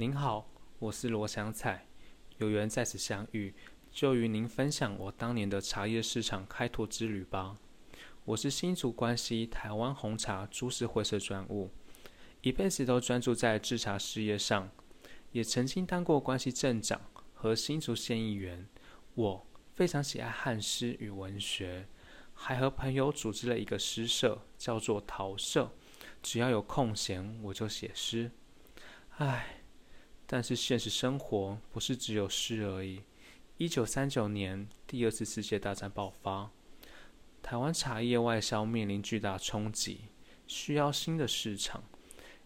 您好，我是罗祥彩，有缘在此相遇，就与您分享我当年的茶叶市场开拓之旅吧。我是新竹关西台湾红茶株式会社专务，一辈子都专注在制茶事业上，也曾经当过关西镇长和新竹县议员。我非常喜爱汉诗与文学，还和朋友组织了一个诗社，叫做陶社。只要有空闲，我就写诗。唉，但是现实生活不是只有诗而已。一九三九年，第二次世界大战爆发，台湾茶叶外销面临巨大冲击，需要新的市场。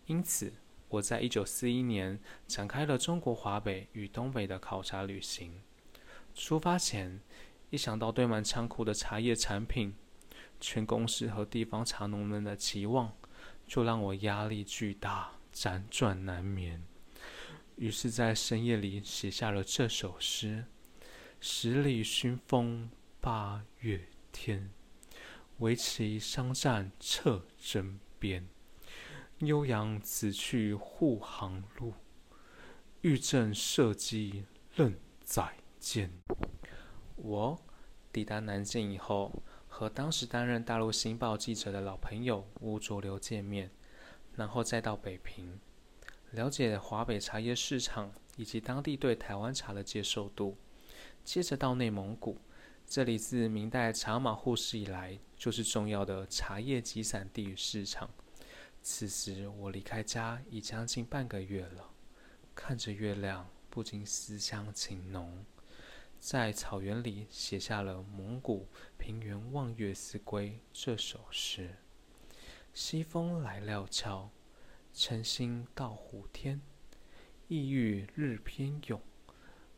因此，我在一九四一年展开了中国华北与东北的考察旅行。出发前，一想到堆满仓库的茶叶产品，全公司和地方茶农们的期望。就让我压力巨大，辗转难眠。于是，在深夜里写下了这首诗：十里熏风八月天，围棋商战彻针边。悠扬此去护航路，欲振射击任载间。我抵达南京以后。和当时担任大陆新报记者的老朋友吴浊流见面，然后再到北平，了解华北茶叶市场以及当地对台湾茶的接受度。接着到内蒙古，这里自明代茶马互市以来就是重要的茶叶集散地与市场。此时我离开家已将近半个月了，看着月亮，不禁思乡情浓。在草原里写下了《蒙古平原望月思归》这首诗：西风来料峭，晨星到虎天。意欲日偏勇，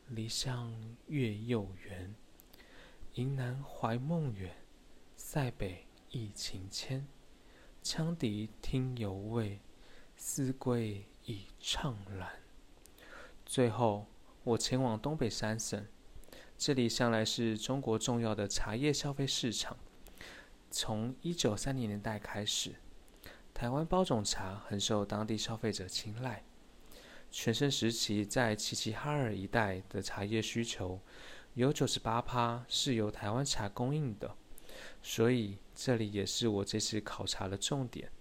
离乡月又圆。迎南怀梦远，塞北忆情牵。羌笛听犹未，思归已怅然。最后，我前往东北三省。这里向来是中国重要的茶叶消费市场。从一九三零年代开始，台湾包种茶很受当地消费者青睐。全盛时期，在齐齐哈尔一带的茶叶需求有九十八趴是由台湾茶供应的，所以这里也是我这次考察的重点。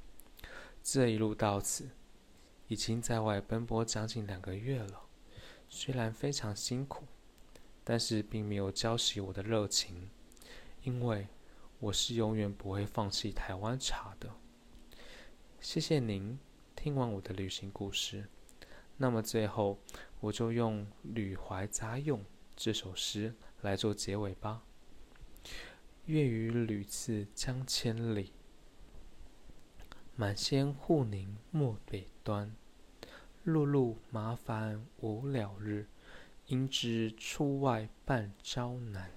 这一路到此，已经在外奔波将近两个月了，虽然非常辛苦。但是并没有浇熄我的热情，因为我是永远不会放弃台湾茶的。谢谢您听完我的旅行故事。那么最后，我就用《旅怀杂咏》这首诗来做结尾吧。月与屡次江千里，满仙护宁漠北端。碌碌麻烦无了日。应知出外半朝难。